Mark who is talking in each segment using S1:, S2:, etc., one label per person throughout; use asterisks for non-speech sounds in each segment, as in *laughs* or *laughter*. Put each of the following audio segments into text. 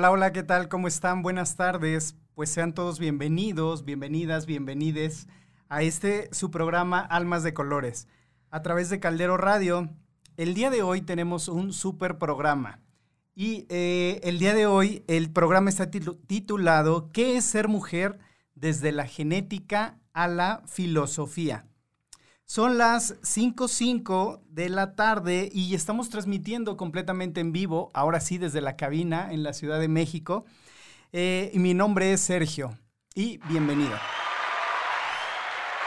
S1: Hola, hola, ¿qué tal? ¿Cómo están? Buenas tardes. Pues sean todos bienvenidos, bienvenidas, bienvenides a este su programa Almas de Colores a través de Caldero Radio. El día de hoy tenemos un super programa y eh, el día de hoy el programa está titulado ¿Qué es ser mujer desde la genética a la filosofía? Son las 5.05 de la tarde y estamos transmitiendo completamente en vivo, ahora sí desde la cabina en la Ciudad de México. Eh, mi nombre es Sergio y bienvenido.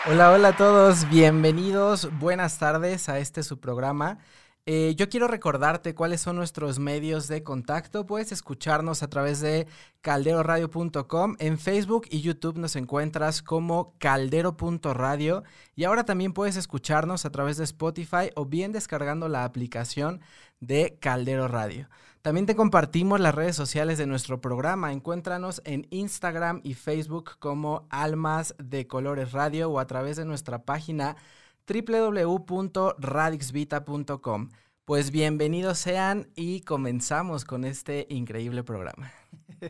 S2: Hola, hola a todos, bienvenidos, buenas tardes a este su programa. Eh, yo quiero recordarte cuáles son nuestros medios de contacto. Puedes escucharnos a través de calderoradio.com. En Facebook y YouTube nos encuentras como caldero.radio. Y ahora también puedes escucharnos a través de Spotify o bien descargando la aplicación de Caldero Radio. También te compartimos las redes sociales de nuestro programa. Encuéntranos en Instagram y Facebook como Almas de Colores Radio o a través de nuestra página www.radixvita.com. Pues bienvenidos sean y comenzamos con este increíble programa. *laughs*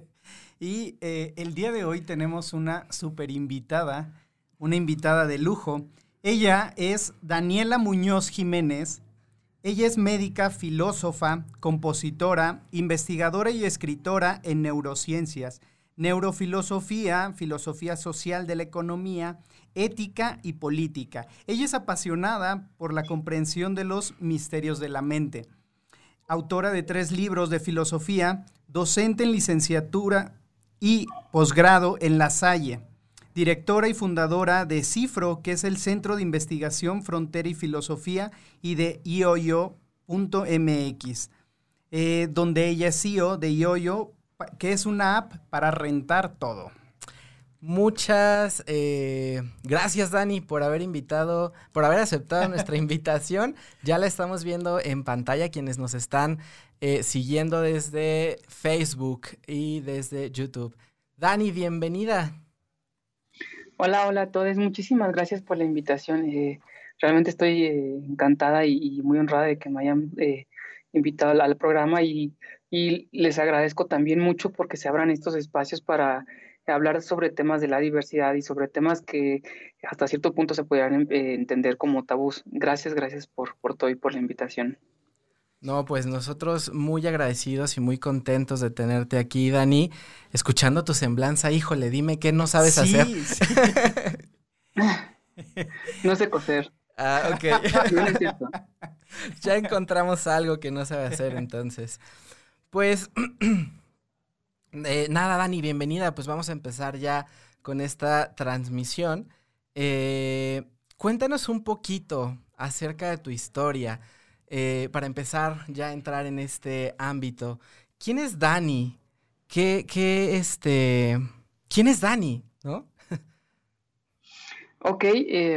S1: y eh, el día de hoy tenemos una super invitada, una invitada de lujo. Ella es Daniela Muñoz Jiménez. Ella es médica, filósofa, compositora, investigadora y escritora en neurociencias, neurofilosofía, filosofía social de la economía ética y política. Ella es apasionada por la comprensión de los misterios de la mente. Autora de tres libros de filosofía, docente en licenciatura y posgrado en La Salle. Directora y fundadora de CIFRO, que es el Centro de Investigación, Frontera y Filosofía, y de ioyo.mx, eh, donde ella es CEO de ioyo, que es una app para rentar todo.
S2: Muchas eh, gracias, Dani, por haber invitado, por haber aceptado nuestra *laughs* invitación. Ya la estamos viendo en pantalla quienes nos están eh, siguiendo desde Facebook y desde YouTube. Dani, bienvenida.
S3: Hola, hola a todos. Muchísimas gracias por la invitación. Eh, realmente estoy encantada y, muy honrada de que me hayan invitado al, programa y, y les agradezco también mucho porque se abran estos espacios para hablar sobre temas de la diversidad y sobre temas que hasta cierto punto se pudieran eh, entender como tabús. Gracias, gracias por, por todo y por la invitación.
S2: No, pues nosotros muy agradecidos y muy contentos de tenerte aquí, Dani, escuchando tu semblanza. Híjole, dime qué no sabes hacer. *laughs*
S3: no sé coser.
S2: Ah, ok. *laughs* ya encontramos algo que no sabe hacer entonces. Pues *clears throat* Eh, nada, Dani, bienvenida. Pues vamos a empezar ya con esta transmisión. Eh, cuéntanos un poquito acerca de tu historia. Eh, para empezar ya a entrar en este ámbito. ¿Quién es Dani? ¿Qué, qué, este, ¿Quién es Dani? ¿No?
S3: ok,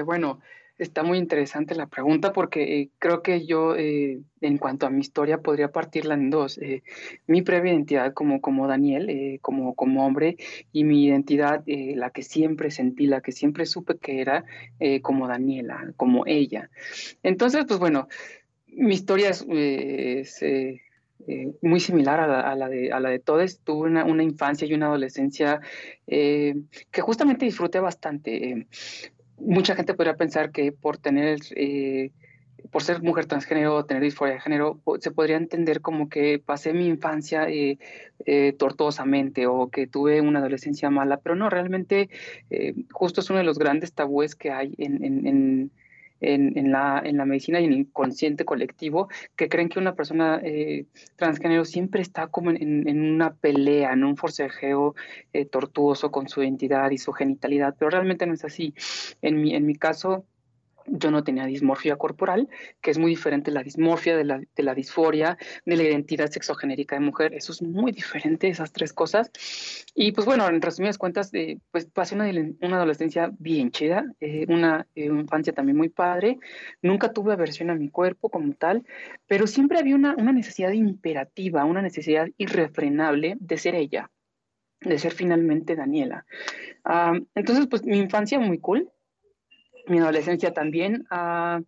S3: bueno, Está muy interesante la pregunta porque eh, creo que yo, eh, en cuanto a mi historia, podría partirla en dos. Eh, mi previa identidad como, como Daniel, como, como hombre, y mi identidad, la que siempre sentí, la que siempre supe que era como Daniela, como ella. Entonces, pues bueno, mi historia es... muy similar a la, de, a la de todos. Tuve una, una infancia y una adolescencia que justamente disfruté bastante mucha gente podría pensar que por tener, eh, por ser mujer transgénero o tener disforia de género, se podría entender como que pasé mi infancia eh, eh, tortuosamente o que tuve una adolescencia mala, pero no, realmente justo es uno de los grandes tabúes que hay en en, la, en la medicina y en el inconsciente colectivo que creen que una persona eh, transgénero siempre está como en, en, una pelea, en un forcejeo eh, tortuoso con su identidad y su genitalidad, pero realmente no es así. En mi, en mi caso, yo no tenía dismorfia corporal, que es muy diferente la dismorfia de la, de la disforia, de la identidad sexogenérica de mujer. Eso es muy diferente, esas tres cosas. Y pues bueno, en resumidas cuentas, eh, pues pasé una, una, adolescencia bien chida, eh, una eh, infancia también muy padre. Nunca tuve aversión a mi cuerpo como tal, pero siempre había una, una necesidad imperativa, una necesidad irrefrenable de ser ella, de ser finalmente Daniela. Ah, entonces, pues mi infancia muy cool, mi adolescencia también. Ah,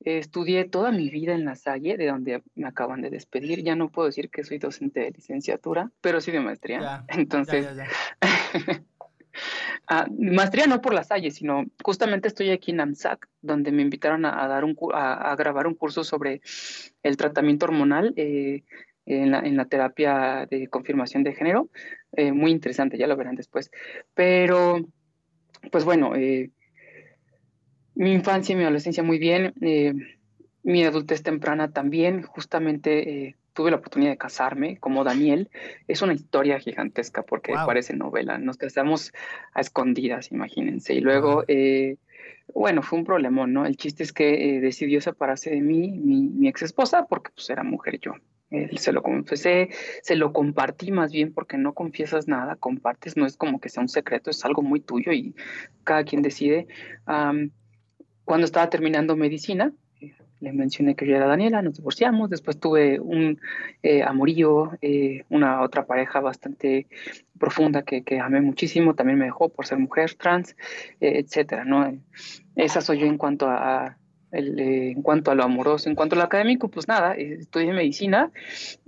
S3: estudié toda mi vida en la Salle, de donde me acaban de despedir. Ya no puedo decir que soy docente de licenciatura, pero sí de maestría. Entonces, *laughs* ah, maestría no por la Salle, sino justamente estoy aquí en AMSAC, donde me invitaron a, dar un, a, grabar un curso sobre el tratamiento hormonal. Eh, en la, en la, terapia de confirmación de género. Eh, muy interesante, ya lo verán después. Pero, pues bueno, eh, mi infancia y mi adolescencia muy bien, eh, mi adultez temprana también, justamente eh, tuve la oportunidad de casarme como Daniel. Es una historia gigantesca porque parece novela, nos casamos a escondidas, imagínense. Y luego, eh, bueno, fue un problema, ¿no? El chiste es que decidió separarse de mí, mi, ex esposa, porque pues era mujer yo. se lo confesé, se lo compartí más bien porque no confiesas nada, compartes, no es como que sea un secreto, es algo muy tuyo y cada quien decide cuando estaba terminando medicina, eh, le mencioné que yo era Daniela, nos divorciamos, después tuve un eh, amorío, eh, una otra pareja bastante profunda que, que, amé muchísimo, también me dejó por ser mujer trans, etcétera, ¿no? Esa soy yo en cuanto a, eh, en cuanto a lo amoroso. En cuanto a lo académico, pues nada, eh, estudié medicina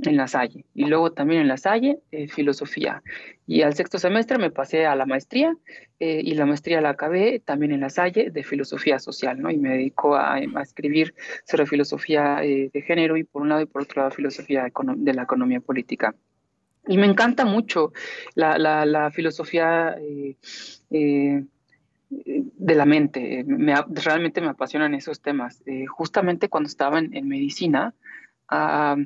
S3: en La Salle y luego también en La Salle eh, filosofía. Y al sexto semestre me pasé a la maestría y la maestría la acabé también en La Salle de filosofía social, ¿no? Y me dedico a, escribir sobre filosofía de género y por un lado y por otro lado filosofía de la economía política. Y me encanta mucho la, la, la filosofía de la mente. Me, realmente me apasionan esos temas. Eh, justamente cuando estaba en, medicina, ah,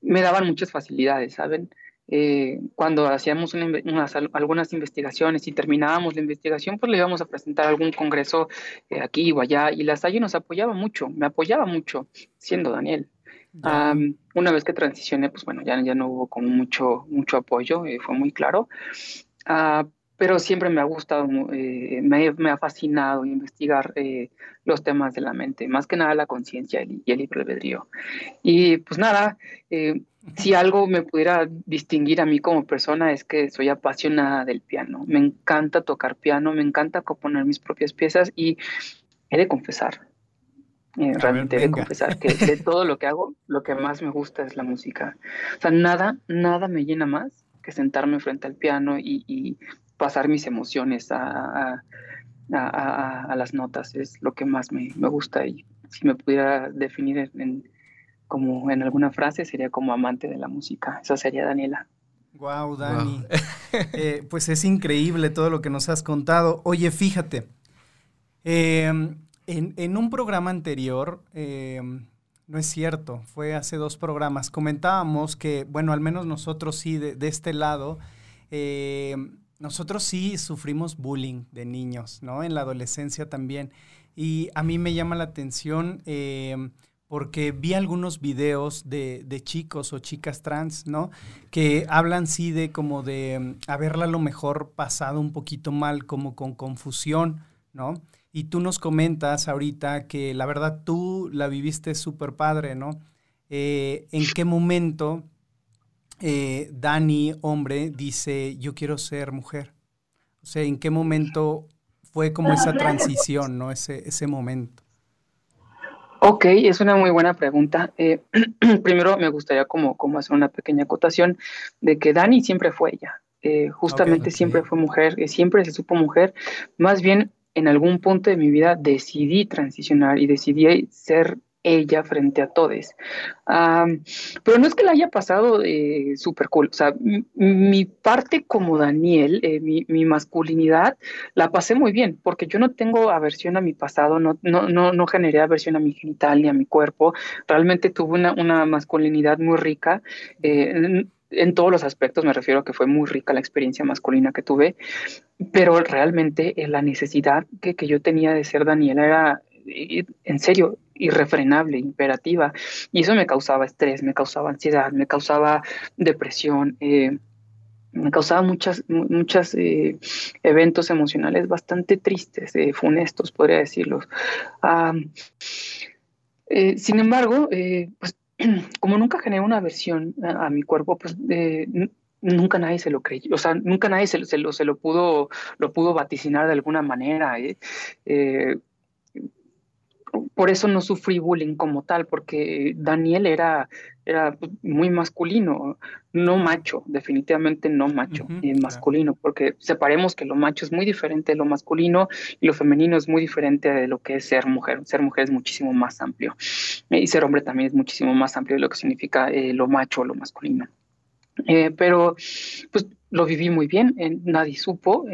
S3: me daban muchas facilidades, ¿saben? Eh, cuando hacíamos algunas investigaciones y terminábamos la investigación, pues le íbamos a presentar algún congreso eh, aquí o allá, y la Salle nos apoyaba mucho, me apoyaba mucho, siendo Daniel. una vez que transicioné, pues bueno, ya, ya no hubo como mucho, mucho apoyo, fue muy claro. Ah, pero siempre me ha gustado, eh, me, ha fascinado investigar eh, los temas de la mente, más que nada la conciencia y, el libre albedrío. Y pues nada, eh, si algo me pudiera distinguir a mí como persona es que soy apasionada del piano. Me encanta tocar piano, me encanta componer mis propias piezas y he de confesar, realmente he de confesar que de *laughs* todo lo que hago, lo que más me gusta es la música. O sea, nada, nada me llena más que sentarme frente al piano y pasar mis emociones a, a, las notas. Es lo que más me, gusta y si me pudiera definir en, como en alguna frase sería como amante de la música. Esa sería Daniela.
S1: Wow, Dani. *laughs* Eh, pues es increíble todo lo que nos has contado. Oye, fíjate, em, en, un programa anterior, em, no es cierto, fue hace dos programas, comentábamos que, bueno, al menos nosotros sí, de, de este lado, eh, nosotros sí sufrimos bullying de niños, ¿no? En la adolescencia también. Y a mí me llama la atención em, porque vi algunos videos de, chicos o chicas trans, ¿no? Que hablan sí de como de em, haberla a lo mejor pasado un poquito mal, como con confusión, ¿no? Y tú nos comentas ahorita que la verdad tú la viviste súper padre, ¿no? Eh, ¿En qué momento eh, Dani, hombre, dice, yo quiero ser mujer? O sea, ¿en qué momento fue como esa transición, ¿no? Ese, ese momento.
S3: Ok, es una muy buena pregunta. Eh, *clears throat* primero me gustaría como, como hacer una pequeña acotación de que Dani siempre fue ella. Eh, justamente siempre fue mujer, siempre se supo mujer. Más bien, en algún punto de mi vida decidí transicionar y decidí ser ella frente a todos. pero no es que la haya pasado eh, súper cool. O sea, mi parte como Daniel, eh, mi, masculinidad, la pasé muy bien, porque yo no tengo aversión a mi pasado, no, no, no, no generé aversión a mi genital ni a mi cuerpo. Realmente tuve una, una masculinidad muy rica. Eh, en, todos los aspectos me refiero a que fue muy rica la experiencia masculina que tuve, pero realmente la necesidad que, que yo tenía de ser Daniela era en serio, irrefrenable, imperativa. Y eso me causaba estrés, me causaba ansiedad, me causaba depresión, eh, me causaba muchas, muchos eh, eventos emocionales bastante tristes, eh, funestos, podría decirlos. sin embargo, pues *clears throat* como nunca generé una aversión a, mi cuerpo, pues nunca nadie se lo creyó, o sea, nunca nadie se, se, lo, se lo, pudo, lo pudo vaticinar de alguna manera por eso no sufrí bullying como tal, porque Daniel era, era muy masculino, no macho, definitivamente no macho, eh, masculino, porque separemos que lo macho es muy diferente de lo masculino y lo femenino es muy diferente de lo que es ser mujer. Ser mujer es muchísimo más amplio eh, y ser hombre también es muchísimo más amplio de lo que significa eh, lo macho o lo masculino. pero pues lo viví muy bien, nadie supo,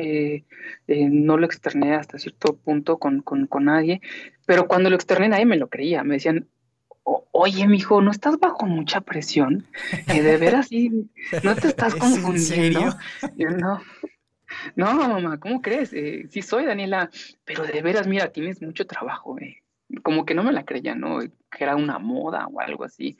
S3: no lo externé hasta cierto punto con, con, con nadie, pero cuando lo externé nadie me lo creía, me decían, oye, mijo, ¿no estás bajo mucha presión? Que de veras sí, no te estás *laughs* confundiendo. no, no, mamá, ¿cómo crees? Eh, sí soy Daniela, pero de veras, mira, tienes mucho trabajo. Eh. Como que no me la creía, ¿no? Que era una moda o algo así.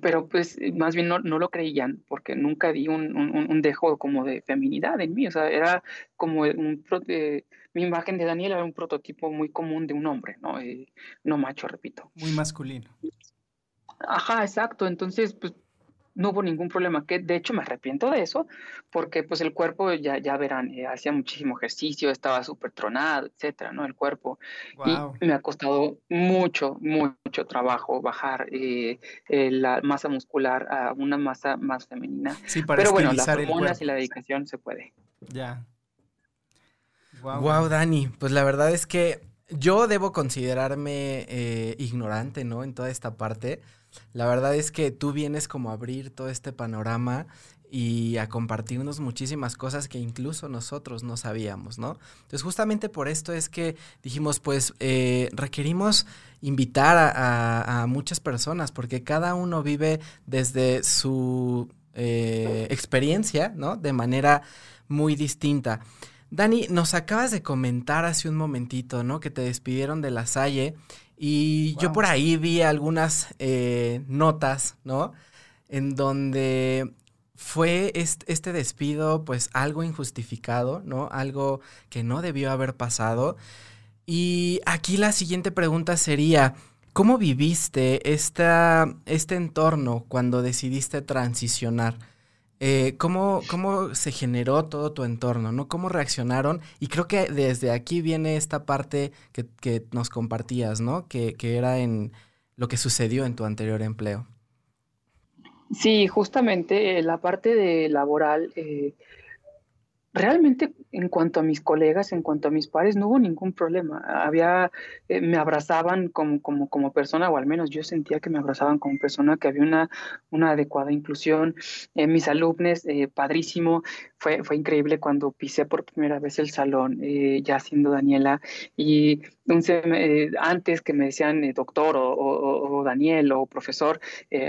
S3: Pero pues más bien no, no lo creían porque nunca vi un, un, dejo como de feminidad en mí. O sea, era como un... de mi imagen de Daniel era un prototipo muy común de un hombre, ¿no? Eh, no macho, repito.
S1: Muy masculino.
S3: Ajá, exacto. Entonces, pues no hubo ningún problema, que de hecho me arrepiento de eso, porque pues el cuerpo, ya, ya verán, eh, hacía muchísimo ejercicio, estaba súper tronado, etcétera, ¿no? El cuerpo. Y me ha costado mucho, mucho trabajo bajar eh, la masa muscular a una masa más femenina. Sí, para Pero bueno, las hormonas y la dedicación se puede.
S1: Ya.
S2: Wow. Dani. Pues la verdad es que yo debo considerarme eh, ignorante, ¿no? En toda esta parte. La verdad es que tú vienes como a abrir todo este panorama y a compartirnos muchísimas cosas que incluso nosotros no sabíamos, ¿no? Entonces justamente por esto es que dijimos, pues eh, requerimos invitar a, muchas personas porque cada uno vive desde su eh, experiencia, ¿no? De manera muy distinta. Dani, nos acabas de comentar hace un momentito, ¿no? Que te despidieron de la Salle y yo por ahí vi algunas eh, notas, ¿no? En donde fue este, despido pues algo injustificado, ¿no? Algo que no debió haber pasado. Y aquí la siguiente pregunta sería, ¿cómo viviste esta, este entorno cuando decidiste transicionar? Eh, ¿cómo, ¿cómo, se generó todo tu entorno? ¿no? ¿Cómo reaccionaron? Y creo que desde aquí viene esta parte que, que nos compartías, ¿no? Que, que, era en lo que sucedió en tu anterior empleo.
S3: Sí, justamente eh, la parte de laboral, eh, realmente en cuanto a mis colegas, en cuanto a mis pares, no hubo ningún problema. Había, eh, me abrazaban como, como, como persona, o al menos yo sentía que me abrazaban como persona, que había una, una adecuada inclusión. Eh, mis alumnos, eh, padrísimo, fue, fue increíble cuando pisé por primera vez el salón, ya siendo Daniela, y un antes que me decían doctor o, o, o, Daniel o profesor,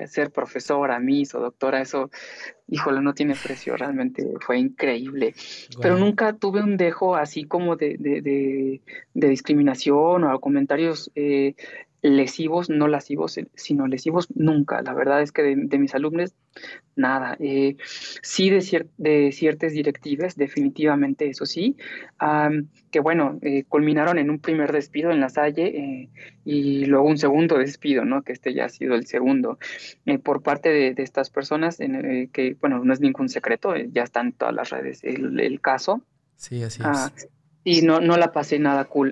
S3: ser profesora, mis o doctora, eso híjole, no tiene precio, realmente fue increíble. Pero nunca tuve un dejo así como de, de, de, discriminación o comentarios eh, lesivos, no lascivos, eh, sino lesivos, nunca. La verdad es que de, mis alumnos, nada. Eh, sí de, de, ciertas directivas, definitivamente, eso sí, que bueno, eh, culminaron en un primer despido en la Salle y luego un segundo despido, ¿no? Que este ya ha sido el segundo por parte de, estas personas, en, que bueno, no es ningún secreto, ya están en todas las redes el, caso.
S2: Sí, así ah, es.
S3: y no, no la pasé nada cool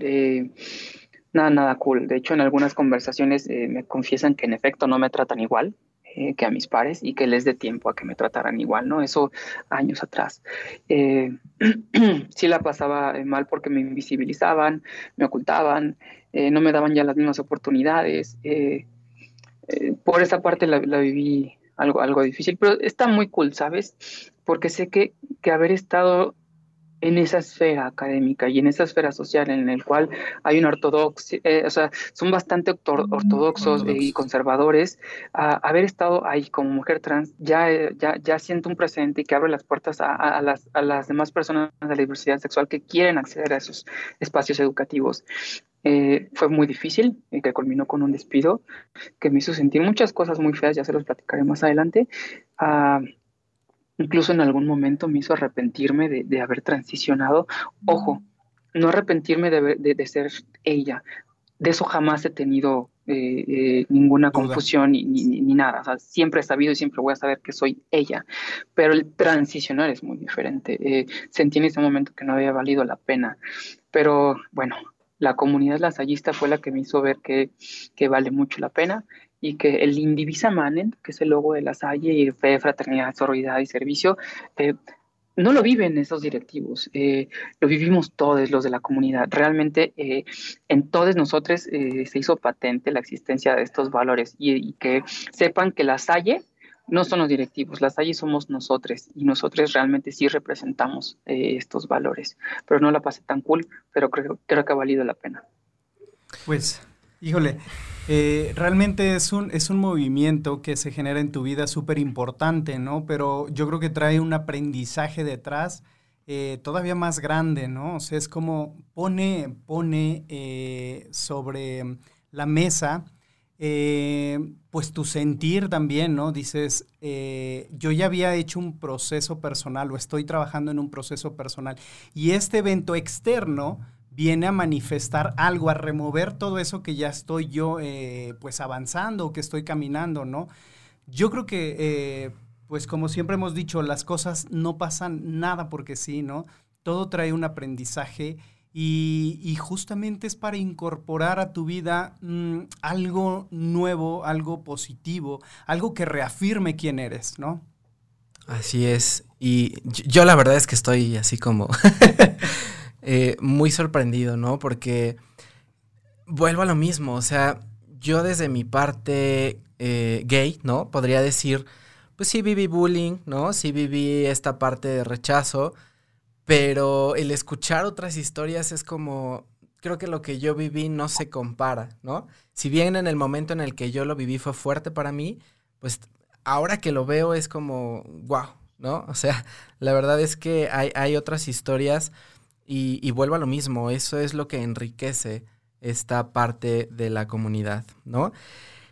S3: nada, nada cool. De hecho, en algunas conversaciones eh, me confiesan que en efecto no me tratan igual eh, que a mis pares y que les dé tiempo a que me trataran igual, ¿no? Eso años atrás. Eh, *clears throat* sí la pasaba mal porque me invisibilizaban, me ocultaban, no me daban ya las mismas oportunidades. por esa parte la, la, viví algo, algo difícil, pero está muy cool, ¿sabes? Porque sé que, que haber estado en esa esfera académica y en esa esfera social en el cual hay una ortodoxia, eh, o sea, son bastante ortodoxos y conservadores, haber estado ahí como mujer trans ya, ya, ya siento un presente y que abre las puertas a, las, a las demás personas de la diversidad sexual que quieren acceder a esos espacios educativos. Eh, fue muy difícil y que culminó con un despido que me hizo sentir muchas cosas muy feas, ya se los platicaré más adelante. Ah, incluso en algún momento me hizo arrepentirme de, haber transicionado. Ojo, no arrepentirme de, ser ella. De eso jamás he tenido eh, eh, ninguna confusión ni, ni, nada. siempre he sabido y siempre voy a saber que soy ella. Pero el transicionar es muy diferente. Eh, sentí en ese momento que no había valido la pena. Pero bueno, la comunidad lasallista fue la que me hizo ver que, que vale mucho la pena y que el Indivisa Manen, que es el logo de la Salle y Fe, Fraternidad, Sororidad y Servicio, eh, no lo viven esos directivos, eh, lo vivimos todos los de la comunidad. Realmente eh, en todos nosotros se hizo patente la existencia de estos valores y, y, que sepan que la Salle no son los directivos, las Salle somos nosotros y nosotros realmente sí representamos estos valores. Pero no la pasé tan cool, pero creo, creo que ha valido la pena.
S1: Pues, híjole, eh, realmente es un, es un movimiento que se genera en tu vida súper importante, ¿no? Pero yo creo que trae un aprendizaje detrás eh, todavía más grande, ¿no? O sea, es como pone, pone eh, sobre la mesa, pues tu sentir también, ¿no? Dices, yo ya había hecho un proceso personal o estoy trabajando en un proceso personal y este evento externo viene a manifestar algo, a remover todo eso que ya estoy yo eh, pues avanzando, que estoy caminando, ¿no? Yo creo que, eh, pues como siempre hemos dicho, las cosas no pasan nada porque sí, ¿no? Todo trae un aprendizaje y, justamente es para incorporar a tu vida mm, algo nuevo, algo positivo, algo que reafirme quién eres, ¿no?
S2: Así es. Y yo la verdad es que estoy así como *laughs* Eh, muy sorprendido, ¿no? Porque vuelvo a lo mismo, o sea, yo desde mi parte eh, gay, ¿no? Podría decir, pues sí viví bullying, ¿no? Sí viví esta parte de rechazo, pero el escuchar otras historias es como, creo que lo que yo viví no se compara, ¿no? Si bien en el momento en el que yo lo viví fue fuerte para mí, pues ahora que lo veo es como, wow, ¿no? O sea, la verdad es que hay, hay otras historias y, vuelvo a lo mismo, eso es lo que enriquece esta parte de la comunidad, ¿no?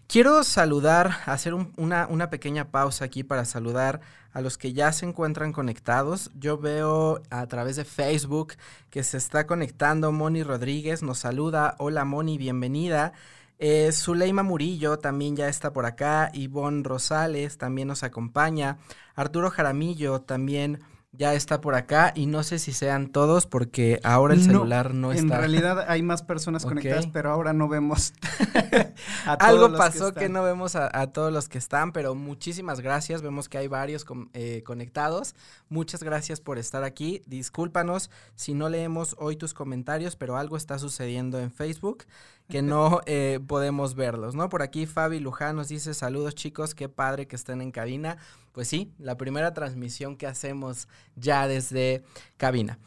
S2: Quiero saludar, hacer una, una, pequeña pausa aquí para saludar a los que ya se encuentran conectados. Yo veo a través de Facebook que se está conectando Moni Rodríguez, nos saluda. Hola Moni, bienvenida. Eh, Zuleima Murillo también ya está por acá. Ivonne Rosales también nos acompaña. Arturo Jaramillo también ya está por acá y no sé si sean todos porque ahora el celular no, está.
S1: En realidad hay más personas *laughs* conectadas, pero ahora no vemos *laughs*
S2: a todos Algo pasó que, no vemos a, todos los que están, pero muchísimas gracias. Vemos que hay varios eh, conectados. Muchas gracias por estar aquí. Discúlpanos si no leemos hoy tus comentarios, pero algo está sucediendo en Facebook que no eh, podemos verlos, ¿no? Por aquí Fabi Luján nos dice saludos chicos, qué padre que estén en cabina. Pues sí, la primera transmisión que hacemos ya desde cabina.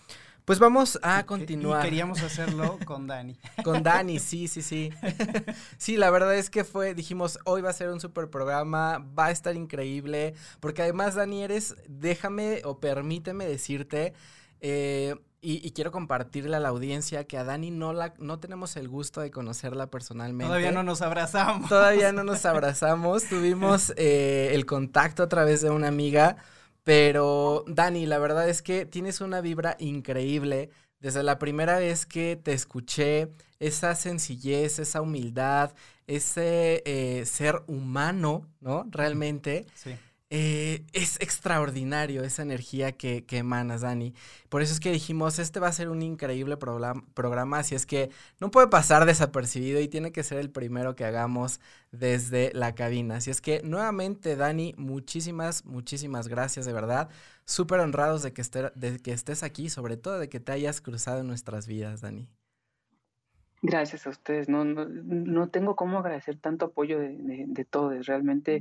S2: Pues vamos a continuar.
S1: Y queríamos hacerlo *laughs* con Dani.
S2: Con Dani, sí, sí, sí. *laughs* Sí, la verdad es que fue, dijimos, hoy va a ser un super programa, va a estar increíble, porque además, Dani, eres, déjame o permíteme decirte, eh, y, quiero compartirle a la audiencia que a Dani no la no tenemos el gusto de conocerla personalmente.
S1: Todavía no nos abrazamos.
S2: Todavía no nos abrazamos. *laughs* Tuvimos eh, el contacto a través de una amiga. Pero, Dani, la verdad es que tienes una vibra increíble. Desde la primera vez que te escuché, esa sencillez, esa humildad, ese eh, ser humano, ¿no? Realmente. Sí. Eh, es extraordinario esa energía que, que, emanas, Dani. Por eso es que dijimos, este va a ser un increíble programa, así es que no puede pasar desapercibido y tiene que ser el primero que hagamos desde la cabina. Así es que nuevamente, Dani, muchísimas, muchísimas gracias, de verdad. Súper honrados de que, de que estés aquí, sobre todo de que te hayas cruzado en nuestras vidas, Dani.
S3: Gracias a ustedes. No, no, no tengo cómo agradecer tanto apoyo de, de, todos. Realmente,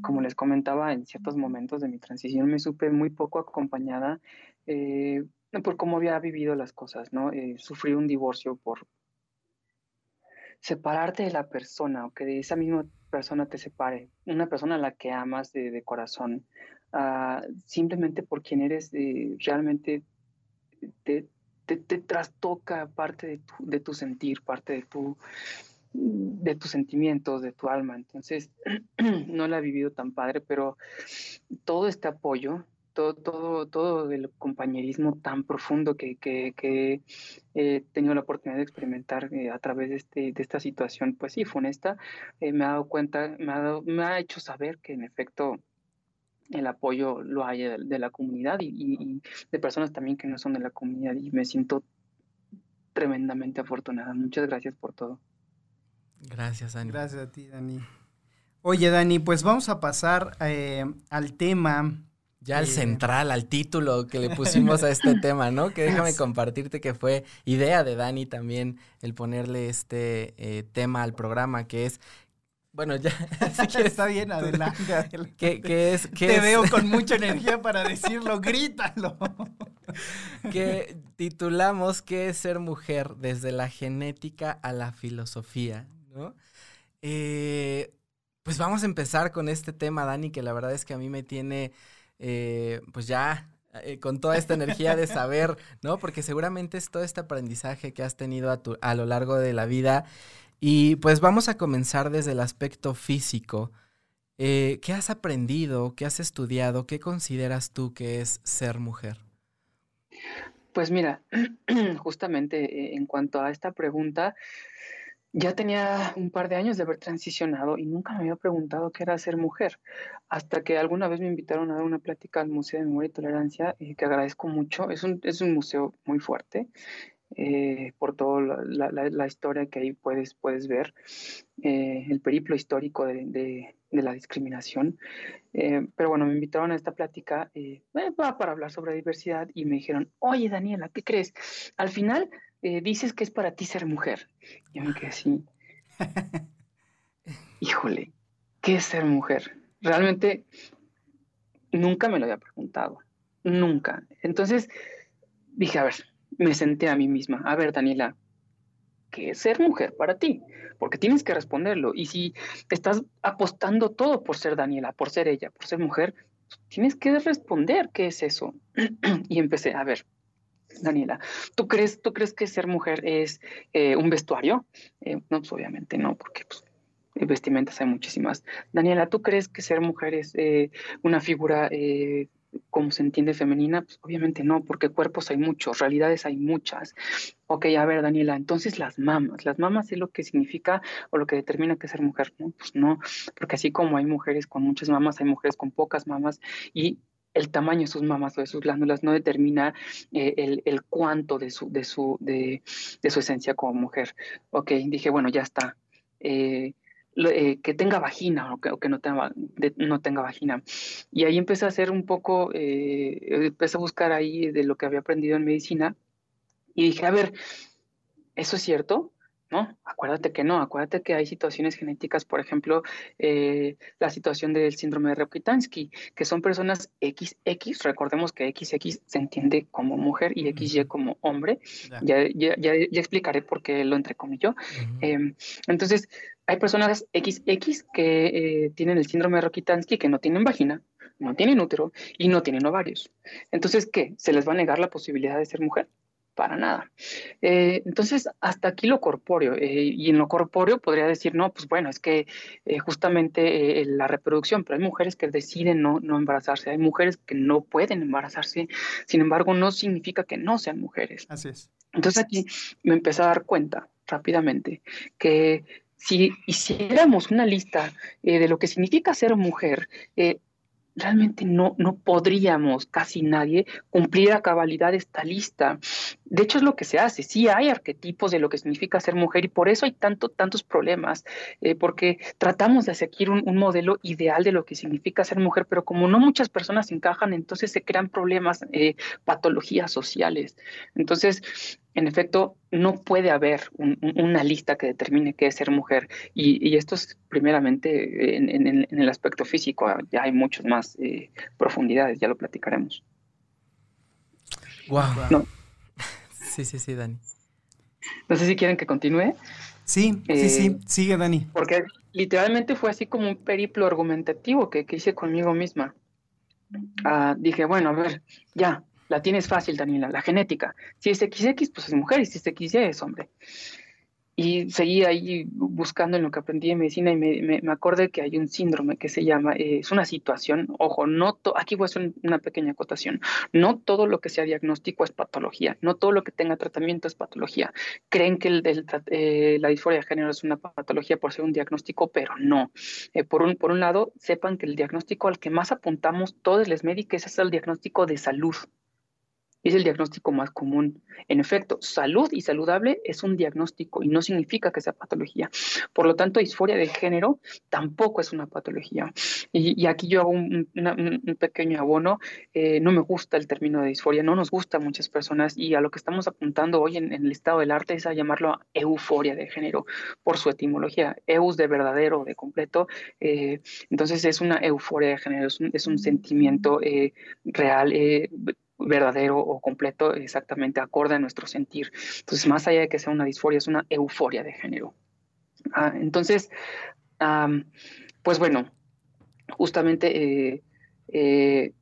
S3: como les comentaba, en ciertos momentos de mi transición me supe muy poco acompañada eh, por cómo había vivido las cosas, ¿no? Eh, sufrí un divorcio por separarte de la persona o que de esa misma persona te separe, una persona a la que amas de, de corazón, uh, simplemente por quien eres, eh, realmente te, te, trastoca parte de tu, de tu sentir, parte de tu de tus sentimientos, de tu alma. Entonces, *clears throat* no la he vivido tan padre, pero todo este apoyo, todo, todo, todo el compañerismo tan profundo que, que, he tenido la oportunidad de experimentar eh, a través de, este, de esta situación, pues sí, funesta, eh, me ha dado cuenta, me ha, me ha hecho saber que en efecto el apoyo lo hay de, la comunidad y, de personas también que no son de la comunidad y me siento tremendamente afortunada. Muchas gracias por todo.
S2: Gracias, Dani.
S1: Gracias a ti, Dani. Oye, Dani, pues vamos a pasar eh, al tema.
S2: Ya al central, al título que le pusimos a este *laughs* tema, ¿no? Que déjame compartirte que fue idea de Dani también el ponerle este eh, tema al programa, que es bueno, ya. *laughs* *laughs*
S1: Está bien, adelante. adelante.
S2: ¿Qué, es,
S1: Te veo con *laughs* mucha energía para decirlo, grítalo.
S2: que titulamos ¿Qué es ser mujer? Desde la genética a la filosofía, ¿no? Eh, pues vamos a empezar con este tema, Dani, que la verdad es que a mí me tiene, eh, pues ya eh, con toda esta energía de saber, ¿no? Porque seguramente es todo este aprendizaje que has tenido a, tu, a lo largo de la vida y pues vamos a comenzar desde el aspecto físico. Eh, ¿Qué has aprendido? ¿Qué has estudiado? ¿Qué consideras tú que es ser mujer?
S3: Pues mira, *clears throat* justamente eh, en cuanto a esta pregunta, ya tenía un par de años de haber transicionado y nunca me había preguntado qué era ser mujer, hasta que alguna vez me invitaron a dar una plática al Museo de Memoria y Tolerancia, y que agradezco mucho. Es un, es un museo muy fuerte, eh, por toda la, historia que ahí puedes, puedes ver, eh, el periplo histórico de, la discriminación. Eh, pero bueno, me invitaron a esta plática para hablar sobre diversidad y me dijeron, oye Daniela, ¿qué crees? Al final dices que es para ti ser mujer. Y yo me quedé así, *laughs* híjole, ¿qué es ser mujer? Realmente nunca me lo había preguntado, nunca. Entonces dije, a ver, me senté a mí misma, a ver, Daniela, ¿qué es ser mujer para ti? Porque tienes que responderlo. Y si estás apostando todo por ser Daniela, por ser ella, por ser mujer, tienes que responder qué es eso. *clears throat* y empecé, a ver, Daniela, ¿tú crees, ¿tú crees que ser mujer es eh, un vestuario? Eh, no, pues obviamente no, porque pues, vestimentas hay muchísimas. Daniela, ¿tú crees que ser mujer es eh, una figura como se entiende femenina, pues obviamente no, porque cuerpos hay muchos, realidades hay muchas. Ok, a ver, Daniela, entonces las mamas, las mamas es lo que significa o lo que determina que ser mujer, ¿no? Pues no, porque así como hay mujeres con muchas mamas, hay mujeres con pocas mamas y el tamaño de sus mamas o de sus glándulas no determina eh, el, cuánto de su, de, su, de, su esencia como mujer. Ok, dije, bueno, ya está. Eh, eh, que tenga vagina o que, no, tenga, no tenga vagina. Y ahí empecé a hacer un poco, eh, empecé a buscar ahí de lo que había aprendido en medicina y dije, a ver, ¿eso es cierto? ¿No? Acuérdate que no, acuérdate que hay situaciones genéticas, por ejemplo, eh, la situación del síndrome de Rokitansky, que son personas XX, recordemos que XX se entiende como mujer y XY como hombre, ya, ya, ya, explicaré por qué lo entrecomillo. Em, entonces, hay personas XX que eh, tienen el síndrome de Rokitansky que no tienen vagina, no tienen útero y no tienen ovarios. Entonces, ¿qué? ¿Se les va a negar la posibilidad de ser mujer? Para nada. Eh, entonces, hasta aquí lo corpóreo. Eh, y en lo corpóreo podría decir, no, pues bueno, es que eh, justamente la reproducción, pero hay mujeres que deciden no, no embarazarse, hay mujeres que no pueden embarazarse, sin embargo, no significa que no sean mujeres.
S1: Así es.
S3: Entonces aquí me empecé a dar cuenta rápidamente que si hiciéramos una lista de lo que significa ser mujer, realmente no, no podríamos casi nadie cumplir a cabalidad esta lista. De hecho, es lo que se hace. Sí hay arquetipos de lo que significa ser mujer y por eso hay tanto, tantos problemas, eh, porque tratamos de seguir un, modelo ideal de lo que significa ser mujer, pero como no muchas personas encajan, entonces se crean problemas, eh, patologías sociales. Entonces, en efecto, no puede haber una lista que determine qué es ser mujer. Y, esto es primeramente en, el aspecto físico. Ya hay muchas más eh, profundidades, ya lo platicaremos.
S2: Wow. Sí, sí, sí, Dani.
S3: No sé si quieren que continúe.
S1: Sí, sí, sí, eh, sigue Dani.
S3: Porque literalmente fue así como un periplo argumentativo que, hice conmigo misma. Ah, dije, bueno, a ver, ya, la tienes fácil, Daniela, la genética. Si es XX, pues es mujer, y si es XY es hombre. Y seguí ahí buscando en lo que aprendí en medicina y me, me, acordé que hay un síndrome que se llama, eh, es una situación, ojo, no aquí voy a hacer una pequeña acotación, no todo lo que sea diagnóstico es patología, no todo lo que tenga tratamiento es patología. Creen que el, eh, la disforia de género es una patología por ser un diagnóstico, pero no. Eh, por, un, por un lado, sepan que el diagnóstico al que más apuntamos todos los médicos es el diagnóstico de salud, es el diagnóstico más común. En efecto, salud y saludable es un diagnóstico y no significa que sea patología. Por lo tanto, disforia de género tampoco es una patología. Y, aquí yo hago un, pequeño abono. Eh, no me gusta el término de disforia, no nos gusta a muchas personas y a lo que estamos apuntando hoy en, el estado del arte es a llamarlo euforia de género por su etimología. Eus de verdadero, de completo. Eh, entonces es una euforia de género, es un, sentimiento eh, real verdadero o completo, exactamente acorde a nuestro sentir. Entonces, más allá de que sea una disforia, es una euforia de género. Ah, entonces, pues bueno, justamente eh, eh,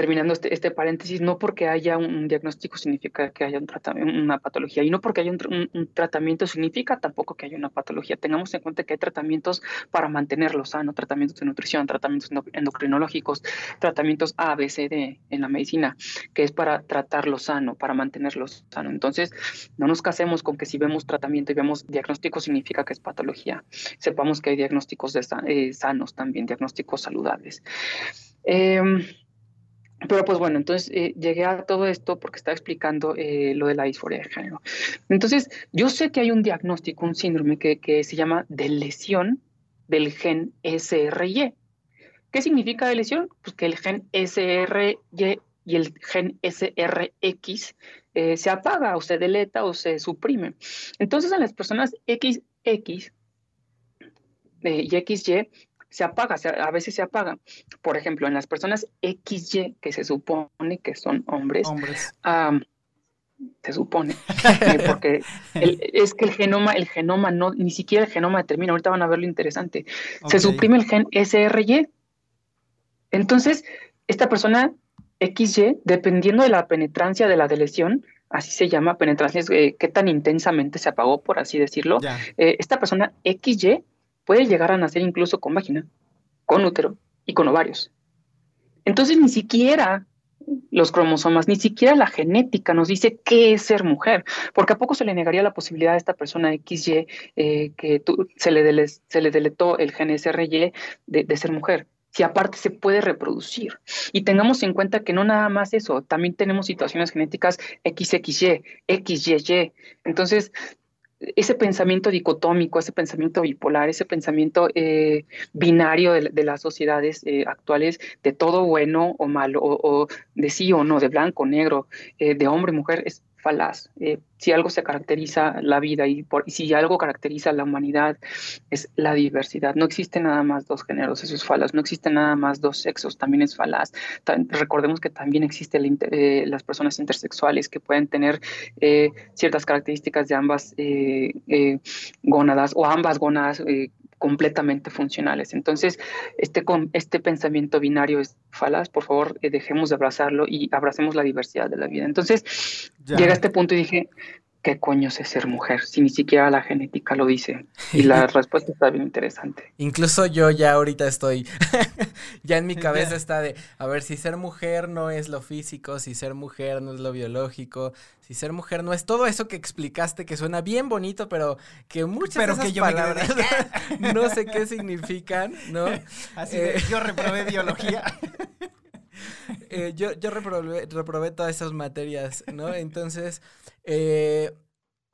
S3: terminando este, este, paréntesis, no porque haya un, diagnóstico significa que haya un una patología, y no porque haya un, tratamiento significa tampoco que haya una patología. Tengamos en cuenta que hay tratamientos para mantenerlo sano, tratamientos de nutrición, tratamientos endocrinológicos, tratamientos A, B, C, D en la medicina, que es para tratarlo sano, para mantenerlo sano. Entonces, no nos casemos con que si vemos tratamiento y vemos diagnóstico significa que es patología. Sepamos que hay diagnósticos de, eh, sanos también, diagnósticos saludables. Eh, pero pues bueno, entonces eh, llegué a todo esto porque estaba explicando eh, lo de la disforia de género. Entonces, yo sé que hay un diagnóstico, un síndrome que, que se llama de lesión del gen SRY. ¿Qué significa de lesión? Pues que el gen SRY y el gen SRX eh, se apaga o se deleta o se suprime. Entonces, en las personas XX y XY se apaga, a veces se apaga. Por ejemplo, en las personas XY, que se supone que son hombres, se supone, *laughs* eh, porque es que el genoma, el genoma no, ni siquiera el genoma determina, ahorita van a ver lo interesante, se suprime el gen SRY. Entonces, esta persona XY, dependiendo de la penetrancia de la lesión, así se llama, penetrancia, eh, qué tan intensamente se apagó, por así decirlo, eh, esta persona XY puede llegar a nacer incluso con vagina, con útero y con ovarios. Entonces ni siquiera los cromosomas, ni siquiera la genética nos dice qué es ser mujer, porque a poco se le negaría la posibilidad a esta persona XY eh, que se, le se le deletó el gen SRY de, de ser mujer si aparte se puede reproducir. Y tengamos en cuenta que no nada más eso, también tenemos situaciones genéticas XXY, XYY. Entonces, ese pensamiento dicotómico, ese pensamiento bipolar, ese pensamiento eh, binario de, las sociedades eh, actuales de todo bueno o malo, o, de sí o no, de blanco o negro, eh, de hombre o mujer, es falaz. Eh, si algo se caracteriza la vida y, por, si algo caracteriza la humanidad es la diversidad. No existe nada más dos géneros, eso es falaz. No existe nada más dos sexos, también es falaz. recordemos que también existen eh, las personas intersexuales que pueden tener eh, ciertas características de ambas gónadas o ambas gónadas completamente funcionales. Entonces, este, este pensamiento binario es falaz, por favor, eh, dejemos de abrazarlo y abracemos la diversidad de la vida. Entonces, llega a este punto y dije, ¿qué coño es ser mujer? Si ni siquiera la genética lo dice. Y la *laughs* respuesta está bien interesante.
S2: Incluso yo ya ahorita estoy, *laughs* ya en mi cabeza está de, a ver, si ser mujer no es lo físico, si ser mujer no es lo biológico, si ser mujer no es todo eso que explicaste que suena bien bonito, pero que muchas pero que yo palabras *laughs* no sé qué significan, ¿no?
S1: Así de, eh, yo reprobé biología. *laughs*
S2: Eh, yo, yo reprobé, reprobé, todas esas materias, ¿no? Entonces, eh,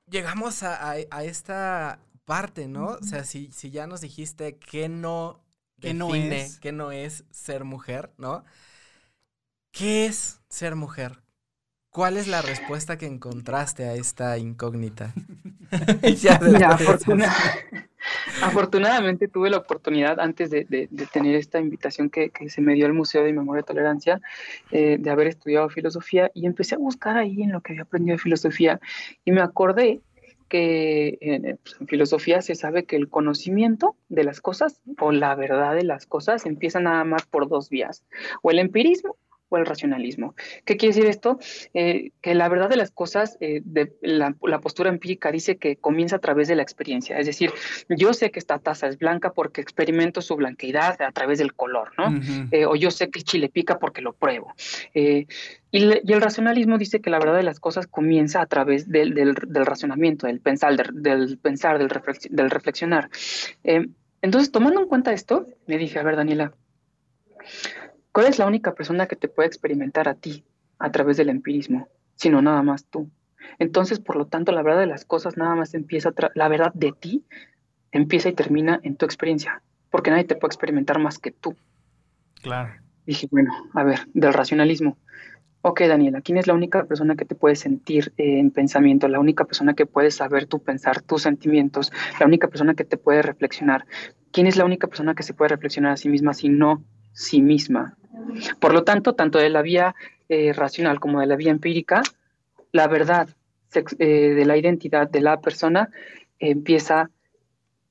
S2: llegamos a, esta parte, ¿no? O sea, si, si ya nos dijiste que no que no es que no es ser mujer, ¿no? ¿Qué es ser mujer? ¿Cuál es la respuesta que encontraste a esta incógnita? *laughs* *laughs*
S3: ya, *laughs* afortunadamente tuve la oportunidad antes de, tener esta invitación que, se me dio al Museo de Memoria y Tolerancia eh, de haber estudiado filosofía y empecé a buscar ahí en lo que había aprendido de filosofía y me acordé que pues, en filosofía se sabe que el conocimiento de las cosas o la verdad de las cosas empieza nada más por dos vías, o el empirismo o el racionalismo. ¿Qué quiere decir esto? Eh, que la verdad de las cosas, eh, de la, postura empírica dice que comienza a través de la experiencia. Es decir, yo sé que esta taza es blanca porque experimento su blanqueidad a través del color, ¿no? Eh, o yo sé que el chile pica porque lo pruebo. Y, el racionalismo dice que la verdad de las cosas comienza a través del, del, razonamiento, del pensar, del, pensar, del, del reflexionar. entonces, tomando en cuenta esto, me dije, a ver, Daniela, ¿Cuál es la única persona que te puede experimentar a ti a través del empirismo, sino nada más tú. Entonces, por lo tanto, la verdad de las cosas nada más empieza, la verdad de ti empieza y termina en tu experiencia, porque nadie te puede experimentar más que tú.
S1: Claro.
S3: Dije, bueno, a ver, del racionalismo. Ok, Daniela, ¿quién es la única persona que te puede sentir eh, en pensamiento? La única persona que puede saber tu pensar, tus sentimientos, la única persona que te puede reflexionar. ¿Quién es la única persona que se puede reflexionar a sí misma si no sí misma? Por lo tanto, tanto de la vía eh, racional como de la vía empírica, la verdad eh, de la identidad de la persona empieza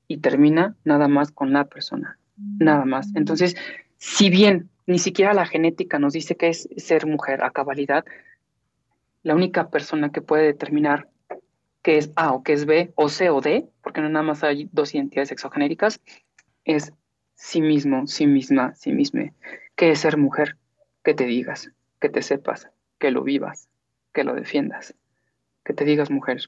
S3: y termina nada más con la persona, nada más. Entonces, si bien ni siquiera la genética nos dice que es ser mujer a cabalidad, la única persona que puede determinar qué es A o qué es B o C o D, porque no nada más hay dos identidades exogenéricas, es sí mismo, sí misma, sí misma. ¿Qué es ser mujer? Que te digas, que te sepas, que lo vivas, que lo defiendas, que te digas mujer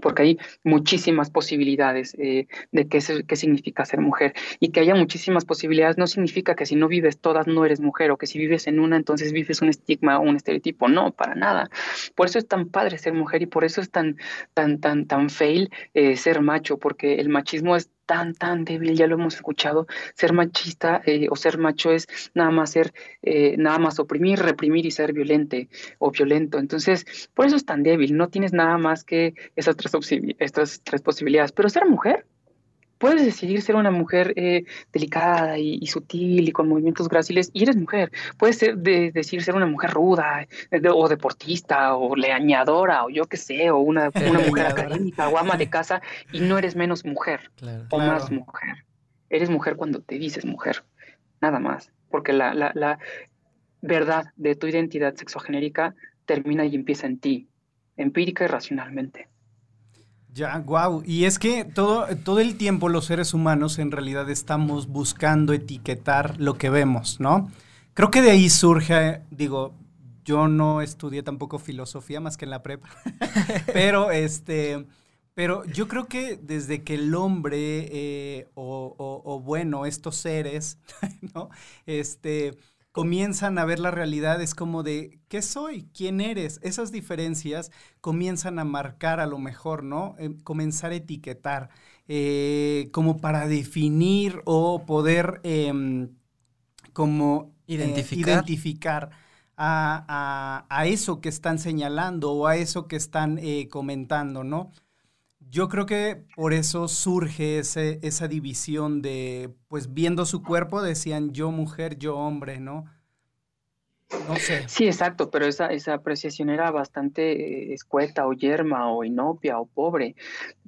S3: porque hay muchísimas posibilidades eh, de qué, qué significa ser mujer. Y que haya muchísimas posibilidades no significa que si no vives todas no eres mujer o que si vives en una entonces vives un estigma o un estereotipo. No, para nada. Por eso es tan padre ser mujer y por eso es tan, tan, tan, tan fail eh, ser macho, porque el machismo es tan, tan débil, ya lo hemos escuchado, ser machista eh, o ser macho es nada más ser, eh, nada más oprimir, reprimir y ser violente o violento. Entonces, por eso es tan débil, no tienes nada más que esas tres, estas tres posibilidades. Pero ser mujer puedes decidir ser una mujer eh, delicada y, sutil y con movimientos gráciles y eres mujer. Puedes ser de, decir ser una mujer ruda eh, o deportista o leañadora o yo qué sé, o una, *laughs* una mujer académica o ama de *laughs* casa y no eres menos mujer o más mujer. Eres mujer cuando te dices mujer, nada más, porque la, la, la verdad de tu identidad sexogenérica termina y empieza en ti, empírica y racionalmente.
S1: Ya, wow. Y es que todo, todo el tiempo los seres humanos en realidad estamos buscando etiquetar lo que vemos, ¿no? Creo que de ahí surge, digo, yo no estudié tampoco filosofía más que en la prepa, *laughs* pero este, pero yo creo que desde que el hombre eh, o, o, bueno estos seres, *laughs* ¿no? Este comienzan a ver la realidad, es como de, ¿qué soy? ¿Quién eres? Esas diferencias comienzan a marcar a lo mejor, ¿no? Eh, comenzar a etiquetar, eh, como para definir o poder em, como
S2: eh, identificar,
S1: identificar a, a, eso que están señalando o a eso que están comentando, ¿no? Yo creo que por eso surge ese, esa división de, pues viendo su cuerpo decían yo mujer, yo hombre, ¿no?
S3: No sé. Sí, exacto, pero esa, esa apreciación era bastante eh, escueta o yerma o inopia o pobre,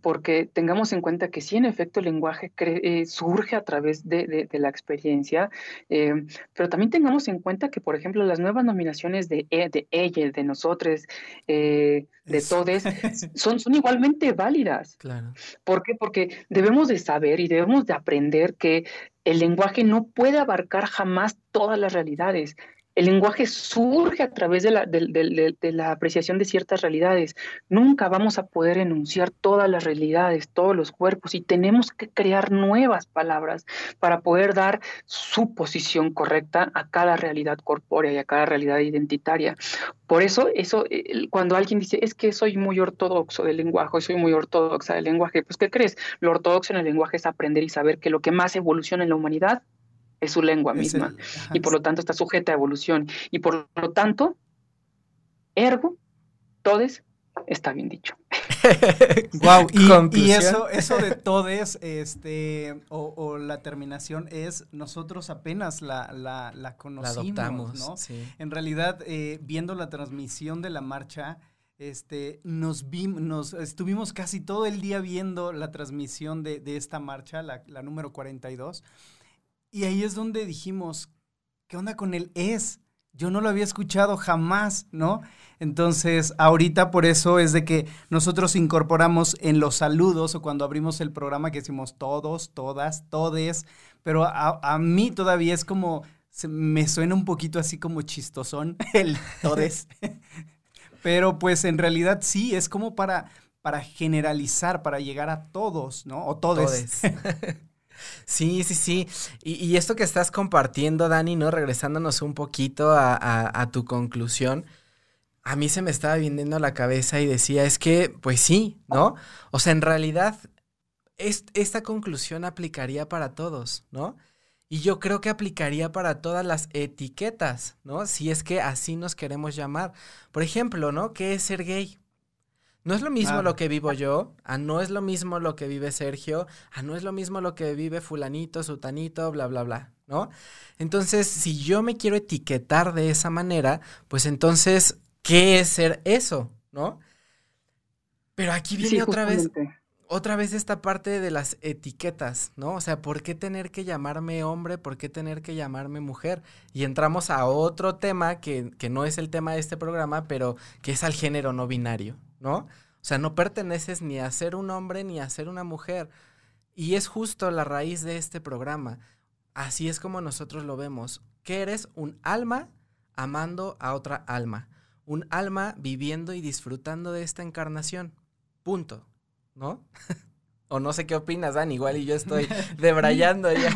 S3: porque tengamos en cuenta que sí, en efecto, el lenguaje eh, surge a través de, la experiencia, eh, pero también tengamos en cuenta que, por ejemplo, las nuevas nominaciones de, e, de ella, de nosotros, de todos, *laughs* son, son igualmente válidas.
S2: Claro.
S3: ¿Por qué? Porque debemos de saber y debemos de aprender que el lenguaje no puede abarcar jamás todas las realidades. El lenguaje surge a través de la, apreciación de ciertas realidades. Nunca vamos a poder enunciar todas las realidades, todos los cuerpos, y tenemos que crear nuevas palabras para poder dar su posición correcta a cada realidad corpórea y a cada realidad identitaria. Por eso, eso cuando alguien dice, es que soy muy ortodoxo del lenguaje, soy muy ortodoxa del lenguaje, pues ¿qué crees? Lo ortodoxo en el lenguaje es aprender y saber que lo que más evoluciona en la humanidad es su lengua misma y por lo tanto está sujeta a evolución y por lo tanto, ergo, todes, está bien dicho. *laughs*
S1: wow, y, eso, eso de todes, este, o, la terminación es, nosotros apenas la, la, la conocimos, ¿no? En realidad, eh, viendo la transmisión de la marcha, este, nos vimos, nos estuvimos casi todo el día viendo la transmisión de, de esta marcha, la, la número 42, y ahí es donde dijimos, ¿qué onda con el es? Yo no lo había escuchado jamás, ¿no? Entonces, ahorita por eso es de que nosotros incorporamos en los saludos o cuando abrimos el programa que decimos todos, todas, todes, pero a, mí todavía es como, me suena un poquito así como chistosón *laughs* el todes. *laughs* pero pues en realidad sí, es como para, para generalizar, para llegar a todos, ¿no? O todes. *laughs*
S2: Sí, sí, sí. Y, esto que estás compartiendo, Dani, ¿no? Regresándonos un poquito a, tu conclusión, a mí se me estaba viniendo la cabeza y decía, es que, pues sí, ¿no? O sea, en realidad, esta conclusión aplicaría para todos, ¿no? Y yo creo que aplicaría para todas las etiquetas, ¿no? Si es que así nos queremos llamar. Por ejemplo, ¿no? ¿Qué es ser gay? No es lo mismo lo que vivo yo, a no es lo mismo lo que vive Sergio, a no es lo mismo lo que vive fulanito, sutanito, bla, bla, bla, ¿no? Entonces, si yo me quiero etiquetar de esa manera, pues entonces, ¿qué es ser eso, no? Pero aquí viene otra vez, otra vez esta parte de las etiquetas, ¿no? O sea, ¿por qué tener que llamarme hombre? ¿Por qué tener que llamarme mujer? Y entramos a otro tema que, que no es el tema de este programa, pero que es al género no binario, ¿no? O sea, no perteneces ni a ser un hombre ni a ser una mujer. Y es justo la raíz de este programa. Así es como nosotros lo vemos. Que eres un alma amando a otra alma. Un alma viviendo y disfrutando de esta encarnación. Punto. ¿No? *laughs* o no sé qué opinas, Dan. Igual y yo estoy *laughs* debrayando ya.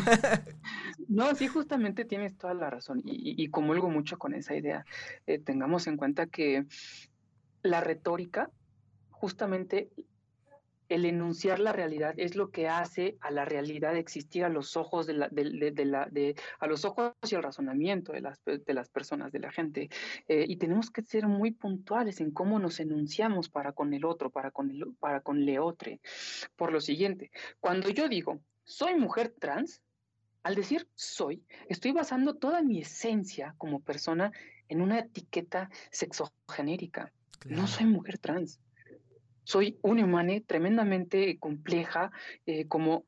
S3: No, sí, justamente tienes toda la razón y, y comulgo mucho con esa idea. Eh, tengamos en cuenta que la retórica, justamente el enunciar la realidad es lo que hace a la realidad existir a los ojos de a los ojos y el razonamiento de las, de las personas, de la gente. Eh, y tenemos que ser muy puntuales en cómo nos enunciamos para con el otro, para con el, para con leotre. Por lo siguiente, cuando yo digo soy mujer trans, al decir soy, estoy basando toda mi esencia como persona en una etiqueta sexogenérica. No soy mujer trans. Soy una humana tremendamente compleja, eh, como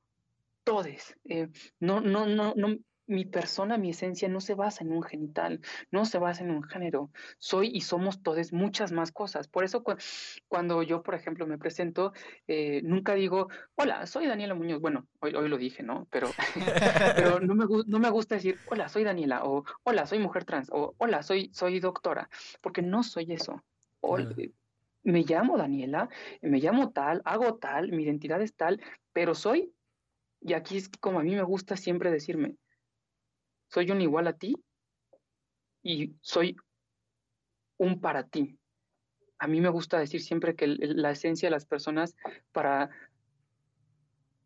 S3: todes. Eh, no, no, no, no, mi persona, mi esencia no se basa en un genital, no se basa en un género. Soy y somos todos muchas más cosas. Por eso cuando yo, por ejemplo, me presento, eh, nunca digo, hola, soy Daniela Muñoz. Bueno, hoy, hoy lo dije, ¿no? Pero, *laughs* pero no, me, no me gusta decir, hola, soy Daniela, o hola, soy mujer trans, o hola, soy, soy doctora, porque no soy eso me llamo Daniela, me llamo tal, hago tal, mi identidad es tal, pero soy, y aquí es como a mí me gusta siempre decirme, soy un igual a ti y soy un para ti. A mí me gusta decir siempre que la esencia de las personas para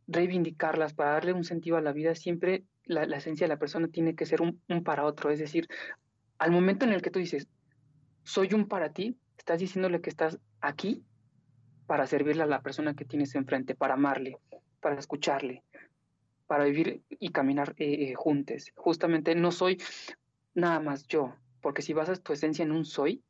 S3: reivindicarlas, para darle un sentido a la vida, siempre la, esencia de la persona tiene que ser un, un para otro. Es decir, al momento en el que tú dices, soy un para ti, estás diciéndole que estás aquí para servirle a la persona que tienes enfrente, para amarle, para escucharle, para vivir y caminar eh, eh, juntos. Justamente no soy nada más yo, porque si basas tu esencia en un soy,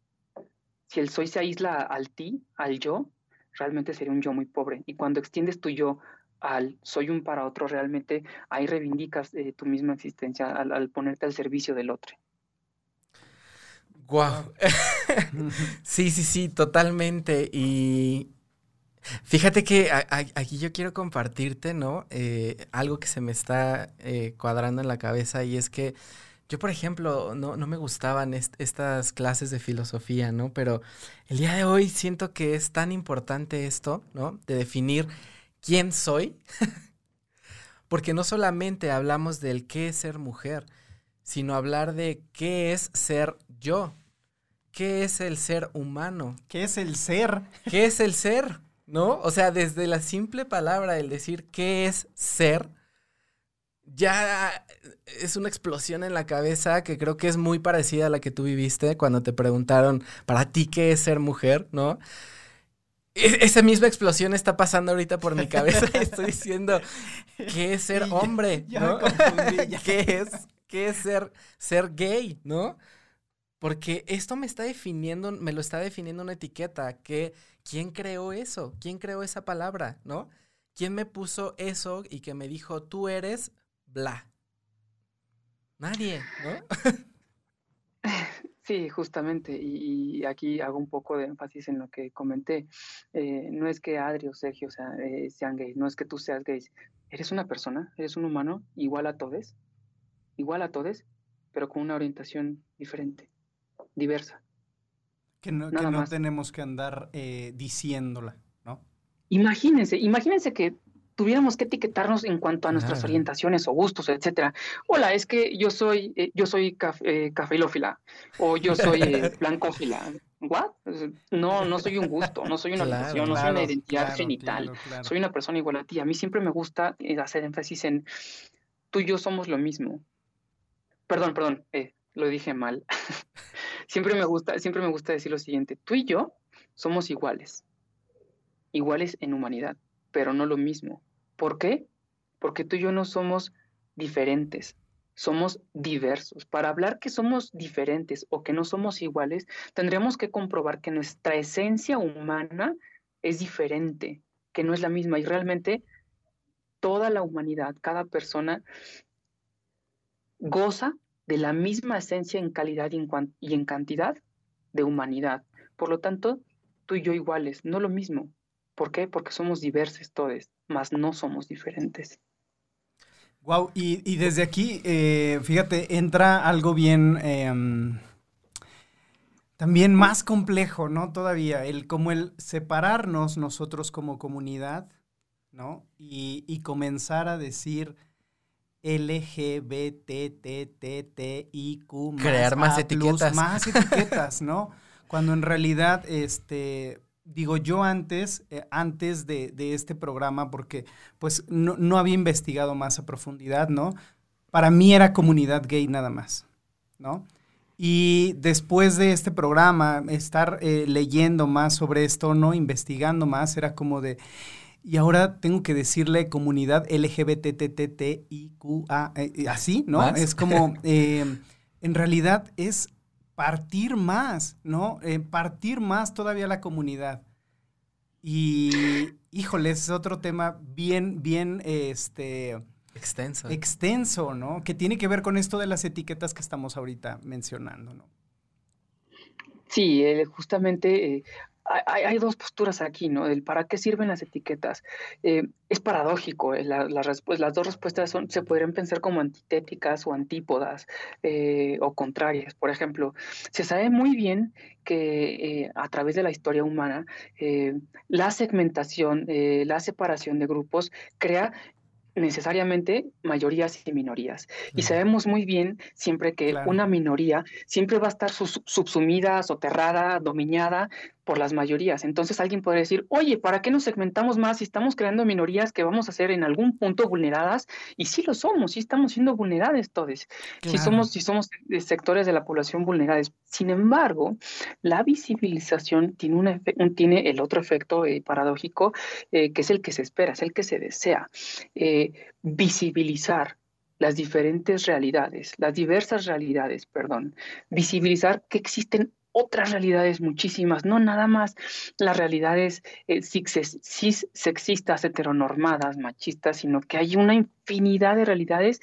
S3: si el soy se aísla al ti, al yo, realmente sería un yo muy pobre. Y cuando extiendes tu yo al soy un para otro, realmente ahí reivindicas eh, tu misma existencia al ponerte al servicio del otro.
S2: Wow. *laughs* sí, sí, sí, totalmente. Y fíjate que aquí yo quiero compartirte, ¿no? Eh, algo que se me está eh, cuadrando en la cabeza y es que yo, por ejemplo, no, no me gustaban estas clases de filosofía, ¿no? Pero el día de hoy siento que es tan importante esto, ¿no? De definir quién soy. *laughs* Porque no solamente hablamos del qué es ser mujer, sino hablar de qué es ser yo. ¿Qué es el ser humano?
S1: ¿Qué es el ser?
S2: ¿Qué es el ser? ¿No? O sea, desde la simple palabra, el decir qué es ser, ya es una explosión en la cabeza que creo que es muy parecida a la que tú viviste cuando te preguntaron para ti qué es ser mujer, ¿no? E-, esa misma explosión está pasando ahorita por mi cabeza estoy diciendo qué es ser *laughs* hombre, ¿no? *laughs* ¿Qué es qué es ser ser gay, ¿no? Porque esto me está definiendo, me lo está definiendo una etiqueta, que ¿quién creó eso? ¿Quién creó esa palabra? ¿No? ¿Quién me puso eso y que me dijo, tú eres bla? Nadie, ¿no? *laughs*
S3: Sí, justamente, y, aquí hago un poco de énfasis en lo que comenté. Eh, no es que Adri o Sergio eh, sean gays, no es que tú seas gay. Eres una persona, eres un humano igual a todos, igual a todos, pero con una orientación diferente diversa.
S1: Que no, que no tenemos que andar eh, diciéndola, ¿no?
S3: Imagínense, imagínense que tuviéramos que etiquetarnos en cuanto a nuestras orientaciones o gustos, etcétera. Hola, es que yo soy, eh, yo soy café, cafeilófila o yo soy eh, *laughs* blancófila. ¿What? No, no soy un gusto, no soy una orientación, no soy una identidad genital. Soy una persona igual a ti. A mí siempre me gusta eh, hacer énfasis en tú y yo somos lo mismo. Perdón, perdón, eh, lo dije mal. *laughs* siempre me gusta, siempre me gusta decir lo siguiente: tú y yo somos iguales, iguales en humanidad, pero no lo mismo. ¿Por qué? Porque tú y yo no somos diferentes, somos diversos. Para hablar que somos diferentes o que no somos iguales, tendríamos que comprobar que nuestra esencia humana es diferente, que no es la misma. Y realmente toda la humanidad, cada persona, goza de la misma esencia en calidad y en, cantidad de humanidad. Por lo tanto, tú y yo iguales, no lo mismo. ¿Por qué? Porque somos diversos todos, mas no somos diferentes.
S1: Wow, y, desde aquí, eh, fíjate, entra algo bien, em, también más complejo, ¿no? Todavía, el como el separarnos nosotros como comunidad, ¿no? Y, y comenzar a decir LGBTTTIQ
S2: Crear más etiquetas.
S1: Más etiquetas, ¿no? *laughs* Cuando en realidad, este, digo yo antes, eh, antes de, este programa, porque pues no, había investigado más a profundidad, ¿no? Para mí era comunidad gay nada más, ¿no? Y después de este programa, estar eh, leyendo más sobre esto, ¿no? Investigando más, era como de... Y ahora tengo que decirle comunidad LGBTTTIQA, eh, así, ¿no? Es como, *laughs* en realidad es partir más, ¿no? Eh, partir más todavía la comunidad. Y, híjole, es otro tema bien, bien, este...
S2: Extenso.
S1: Extenso, ¿no? Que tiene que ver con esto de las etiquetas que estamos ahorita mencionando, ¿no?
S3: Sí, eh, justamente hay, dos posturas aquí, ¿no? El para qué sirven las etiquetas. Eh, es paradójico, eh, las dos respuestas son, se podrían pensar como antitéticas o antípodas eh, o contrarias. Por ejemplo, se sabe muy bien que a través de la historia humana, la segmentación, la separación de grupos crea necesariamente mayorías y minorías. Y sabemos muy bien siempre que una minoría siempre va a estar subsumida, soterrada, dominada por las mayorías. Entonces alguien podría decir, oye, ¿para qué nos segmentamos más si estamos creando minorías que vamos a ser en algún punto vulneradas? Y sí lo somos, sí estamos siendo vulnerables todos. Si somos, si somos sectores de la población vulnerables. Sin embargo, la visibilización tiene, un, tiene el otro efecto eh, paradójico, eh, que es el que se espera, es el que se desea. Eh, visibilizar las diferentes realidades, las diversas realidades, perdón, visibilizar que existen otras realidades muchísimas, no nada más las realidades eh, sexistas, heteronormadas, machistas, sino que hay una infinidad de realidades.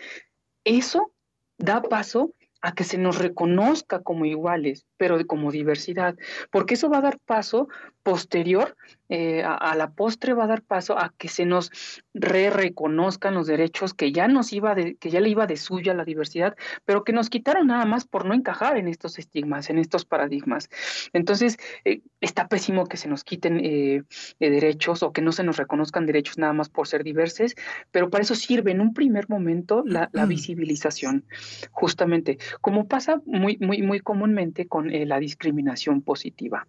S3: Eso da paso a que se nos reconozca como iguales, pero como diversidad, porque eso va a dar paso posterior, eh, a, la postre va a dar paso a que se nos re reconozcan los derechos que ya nos iba de, que ya le iba de suya la diversidad, pero que nos quitaron nada más por no encajar en estos estigmas, en estos paradigmas. Entonces, eh, está pésimo que se nos quiten eh, derechos o que no se nos reconozcan derechos nada más por ser diversos, pero para eso sirve en un primer momento la, la visibilización, justamente, como pasa muy, muy, muy comúnmente con la discriminación positiva.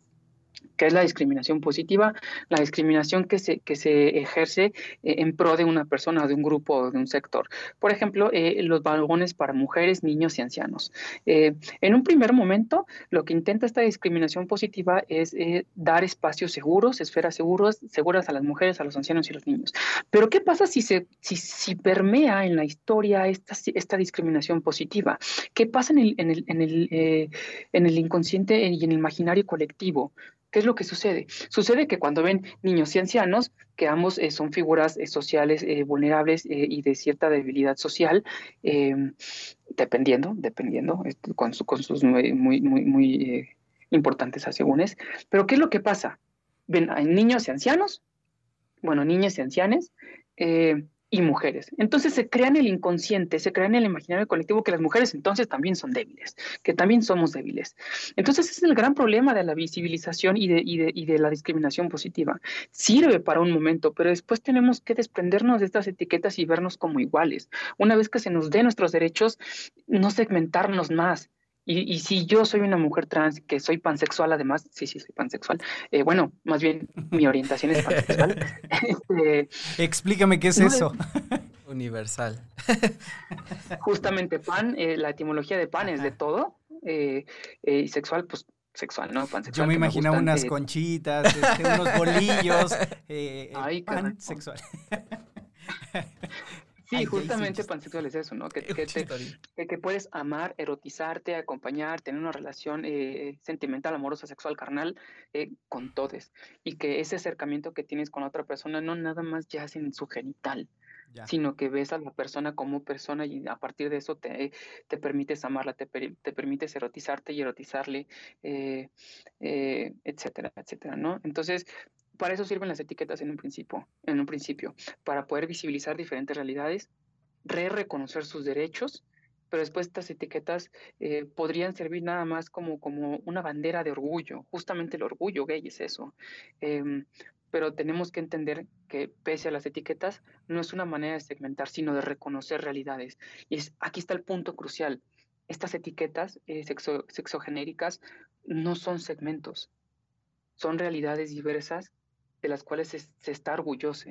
S3: ¿Qué es la discriminación positiva? La discriminación que se, que se ejerce eh, en pro de una persona, de un grupo o de un sector. Por ejemplo, eh, los vagones para mujeres, niños y ancianos. Eh, en un primer momento, lo que intenta esta discriminación positiva es dar espacios seguros, esferas seguros, seguras a las mujeres, a los ancianos y los niños. Pero ¿qué pasa si, se, si, si permea en la historia esta, esta discriminación positiva? ¿Qué pasa en el, en el, en el, en el inconsciente y en el imaginario colectivo? ¿Qué es lo que sucede? Sucede que cuando ven niños y ancianos, que ambos eh, son figuras eh, sociales eh, vulnerables y de cierta debilidad social, dependiendo, dependiendo, con, sus muy, muy, muy, importantes asegúnes. Pero ¿qué es lo que pasa? Ven, niños y ancianos, bueno, niñas y ancianes, y mujeres. Entonces se crea en el inconsciente, se crea en el imaginario colectivo que las mujeres entonces también son débiles, que también somos débiles. Entonces es el gran problema de la visibilización y de, y de la discriminación positiva. Sirve para un momento, pero después tenemos que desprendernos de estas etiquetas y vernos como iguales. Una vez que se nos dé nuestros derechos, no segmentarnos más, y, si yo soy una mujer trans, que soy pansexual además, sí, sí, soy pansexual, eh, bueno, más bien mi orientación es pansexual. *laughs*
S1: Este, Explícame qué es eso.
S2: Universal. *laughs*
S3: Justamente pan, eh, la etimología de pan es de todo, eh, y sexual, pues sexual, ¿no?
S1: Pansexual. Yo me imaginaba unas conchitas, este, unos *laughs* bolillos, Ay, pan sexual.
S3: Sí, justamente pansexual es eso, ¿no? Que, que, puedes amar, erotizarte, acompañar, tener una relación eh, sentimental, amorosa, sexual, carnal eh, con todos. Y que ese acercamiento que tienes con otra persona no nada más ya en su genital, sino que ves a la persona como persona y a partir de eso te, te permites amarla, te, te permites erotizarte y erotizarle, eh, etcétera, etcétera, ¿no? Entonces, para eso sirven las etiquetas en un principio, en un principio, para poder visibilizar diferentes realidades, re-reconocer sus derechos, pero después estas etiquetas eh, podrían servir nada más como, como una bandera de orgullo. Justamente el orgullo gay es eso. Em, pero tenemos que entender que pese a las etiquetas, no es una manera de segmentar, sino de reconocer realidades. Y aquí está el punto crucial. Estas etiquetas eh, sexo, sexogenéricas no son segmentos, son realidades diversas de las cuales se, está orgulloso.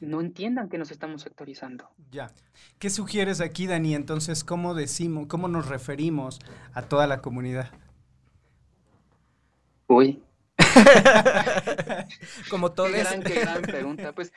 S3: No entiendan que nos estamos sectorizando.
S1: Ya. ¿Qué sugieres aquí, Dani? Entonces, ¿cómo decimos, cómo nos referimos a toda la comunidad?
S3: Uy. *laughs*
S2: como todo
S3: qué gran, qué gran pregunta. Pues,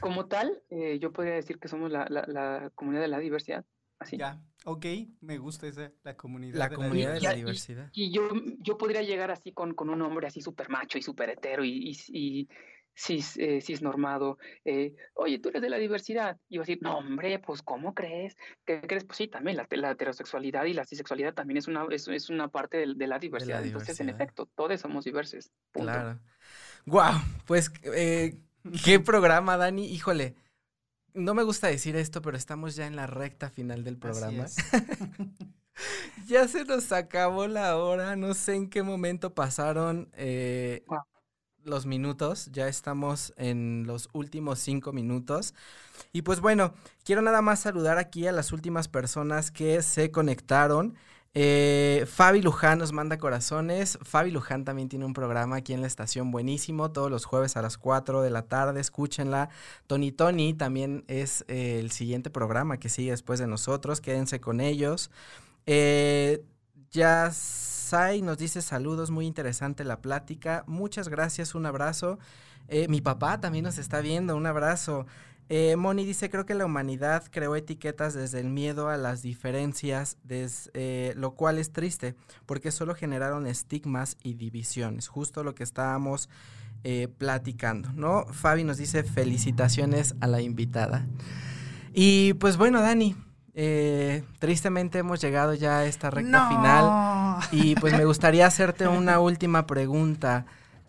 S3: como tal, eh, yo podría decir que somos la, la, comunidad de la diversidad. Así.
S1: Ya, ok, me gusta esa, la comunidad.
S2: La de comunidad la de la diversidad.
S3: Y, yo, yo podría llegar así con, con un hombre así súper macho y súper hetero y, y, cis, eh, normado. Eh, Oye, tú eres de la diversidad. Y yo a decir, no, hombre, pues, ¿cómo crees? ¿Qué crees? Pues sí, también la, la heterosexualidad y la cisexualidad también es una, es, es una parte de, la diversidad. Entonces, en efecto, todos somos diversos.
S2: Claro. Wow, pues, eh, qué programa, Dani. Híjole no me gusta decir esto, pero estamos ya en la recta final del programa. *laughs* ya se nos acabó la hora, no sé en qué momento pasaron eh, los minutos, ya estamos en los últimos cinco minutos. Y pues bueno, quiero nada más saludar aquí a las últimas personas que se conectaron. Eh, Fabi Luján nos manda corazones. Fabi Luján también tiene un programa aquí en la estación buenísimo, todos los jueves a las 4 de la tarde, escúchenla. Tony Tony también es eh, el siguiente programa que sigue después de nosotros, quédense con ellos. Eh, Sai nos dice saludos, muy interesante la plática. Muchas gracias, un abrazo. Eh, mi papá también nos está viendo, un abrazo. Eh, Moni dice, creo que la humanidad creó etiquetas desde el miedo a las diferencias, eh, lo cual es triste, porque solo generaron estigmas y divisiones, justo lo que estábamos eh, platicando, ¿no? Fabi nos dice, felicitaciones a la invitada. Y pues bueno, Dani, tristemente hemos llegado ya a esta recta final y pues me gustaría hacerte *laughs* una última pregunta.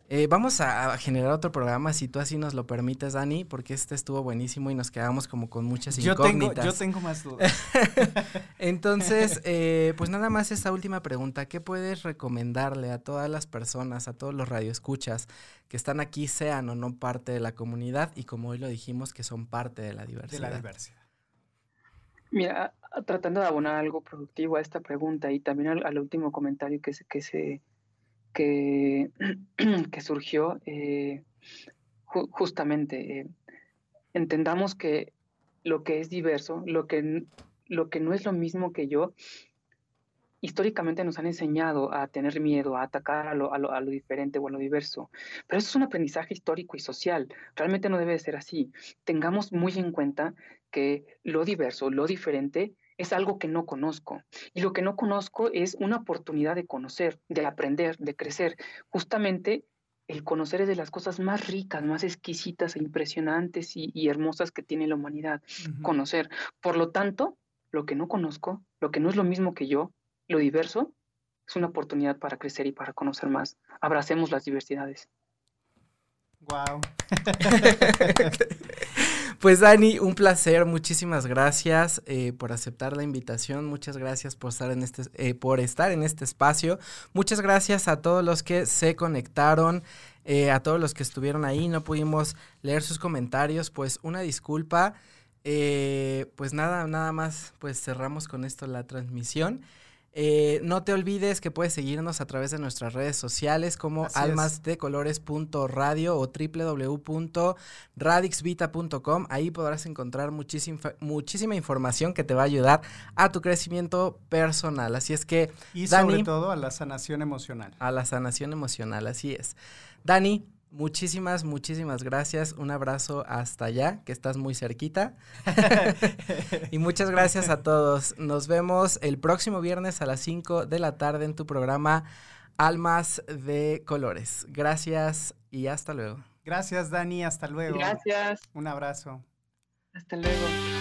S2: Eh, vamos a, generar otro programa, si tú así nos lo permites, Dani, porque este estuvo buenísimo y nos quedamos como con muchas incógnitas.
S1: Yo tengo, más dudas. *laughs*
S2: Entonces, *laughs* eh, pues nada más esta última pregunta. ¿Qué puedes recomendarle a todas las personas, a todos los radioescuchas que están aquí, sean o no parte de la comunidad y como hoy lo dijimos, que son parte de la diversidad?
S1: De la diversidad.
S3: Mira, tratando de abonar algo productivo a esta pregunta y también al, último comentario que que se *clears throat* que, surgió eh, justamente. Eh, entendamos que lo que es diverso, lo que, lo que no es lo mismo que yo, históricamente nos han enseñado a tener miedo, a atacar a lo, diferente o a lo diverso. Pero eso es un aprendizaje histórico y social. Realmente no debe de ser así. Tengamos muy en cuenta que lo diverso, lo diferente, es algo que no conozco. Y lo que no conozco es una oportunidad de conocer, de aprender, de crecer. Justamente el conocer es de las cosas más ricas, más exquisitas e impresionantes y, hermosas que tiene la humanidad. Conocer. Por lo tanto, lo que no conozco, lo que no es lo mismo que yo, lo diverso, es una oportunidad para crecer y para conocer más. Abracemos las diversidades.
S1: Wow. *laughs*
S2: Pues Dani, un placer, muchísimas gracias eh, por aceptar la invitación, muchas gracias por estar en este, eh, por estar en este espacio, muchas gracias a todos los que se conectaron, eh, a todos los que estuvieron ahí, no pudimos leer sus comentarios, pues una disculpa, pues nada, nada más, pues cerramos con esto la transmisión. Eh, no te olvides que puedes seguirnos a través de nuestras redes sociales como almasdecolores.radio o www.radixvita.com. Ahí podrás encontrar muchísima, muchísima información que te va a ayudar a tu crecimiento personal. Así es que...
S1: Y sobre todo a la sanación emocional.
S2: A la sanación emocional, así es. Dani, Muchísimas, muchísimas gracias. Un abrazo hasta allá, que estás muy cerquita. *laughs* y muchas gracias a todos. Nos vemos el próximo viernes a las 5 de la tarde en tu programa Almas de Colores. Gracias y hasta luego.
S1: Gracias, Dani. Hasta luego.
S3: Gracias.
S1: Un abrazo.
S3: Hasta luego.